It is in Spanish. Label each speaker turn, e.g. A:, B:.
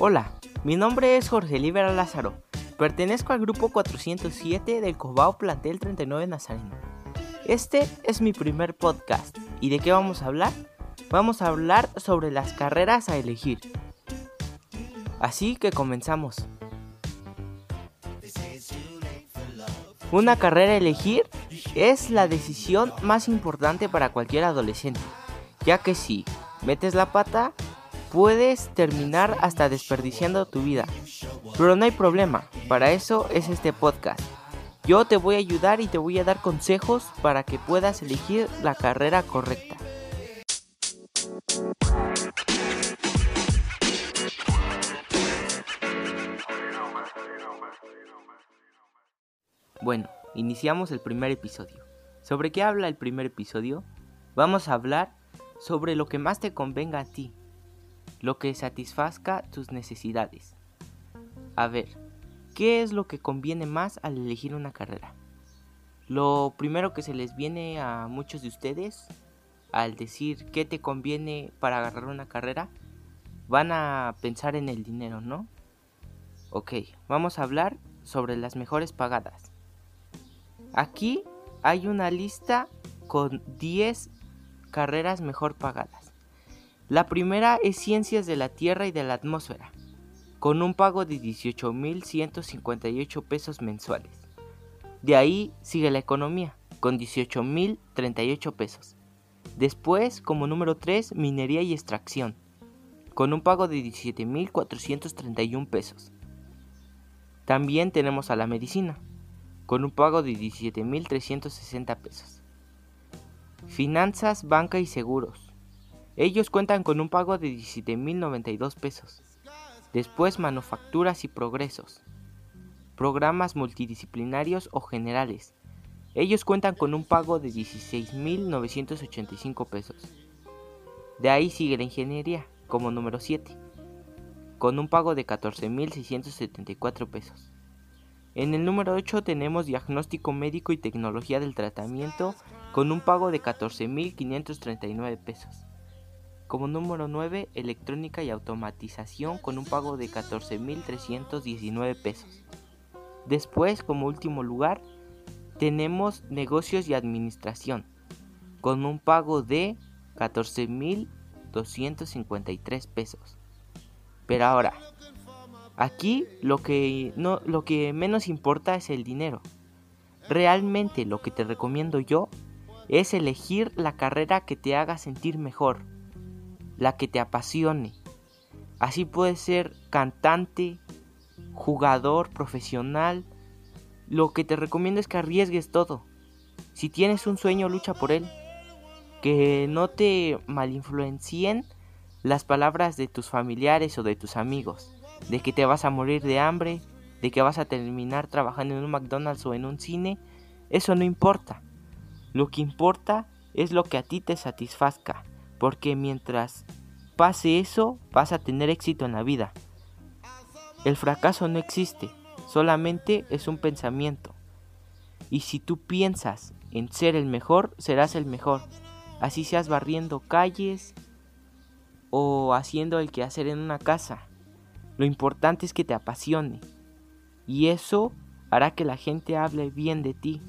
A: Hola, mi nombre es Jorge Libera Lázaro. Pertenezco al grupo 407 del Cobao Plantel 39 Nazareno. Este es mi primer podcast. ¿Y de qué vamos a hablar? Vamos a hablar sobre las carreras a elegir. Así que comenzamos. Una carrera a elegir es la decisión más importante para cualquier adolescente, ya que si metes la pata, puedes terminar hasta desperdiciando tu vida. Pero no hay problema, para eso es este podcast. Yo te voy a ayudar y te voy a dar consejos para que puedas elegir la carrera correcta. Bueno, iniciamos el primer episodio. ¿Sobre qué habla el primer episodio? Vamos a hablar sobre lo que más te convenga a ti, lo que satisfazca tus necesidades. A ver, ¿qué es lo que conviene más al elegir una carrera? Lo primero que se les viene a muchos de ustedes al decir qué te conviene para agarrar una carrera, van a pensar en el dinero, ¿no? Ok, vamos a hablar sobre las mejores pagadas. Aquí hay una lista con 10 carreras mejor pagadas. La primera es Ciencias de la Tierra y de la Atmósfera, con un pago de 18.158 pesos mensuales. De ahí sigue la Economía, con 18.038 pesos. Después, como número 3, Minería y Extracción, con un pago de 17.431 pesos. También tenemos a la Medicina, con un pago de 17.360 pesos. Finanzas, banca y seguros. Ellos cuentan con un pago de 17.092 pesos. Después manufacturas y progresos. Programas multidisciplinarios o generales. Ellos cuentan con un pago de 16.985 pesos. De ahí sigue la ingeniería, como número 7, con un pago de 14.674 pesos. En el número 8 tenemos diagnóstico médico y tecnología del tratamiento con un pago de 14.539 pesos. Como número 9, electrónica y automatización con un pago de 14.319 pesos. Después, como último lugar, tenemos negocios y administración con un pago de 14.253 pesos. Pero ahora, Aquí lo que, no, lo que menos importa es el dinero. Realmente lo que te recomiendo yo es elegir la carrera que te haga sentir mejor, la que te apasione. Así puedes ser cantante, jugador, profesional. Lo que te recomiendo es que arriesgues todo. Si tienes un sueño, lucha por él. Que no te malinfluencien las palabras de tus familiares o de tus amigos de que te vas a morir de hambre, de que vas a terminar trabajando en un McDonald's o en un cine, eso no importa. Lo que importa es lo que a ti te satisfazca, porque mientras pase eso, vas a tener éxito en la vida. El fracaso no existe, solamente es un pensamiento. Y si tú piensas en ser el mejor, serás el mejor. Así seas barriendo calles o haciendo el quehacer en una casa. Lo importante es que te apasione y eso hará que la gente hable bien de ti.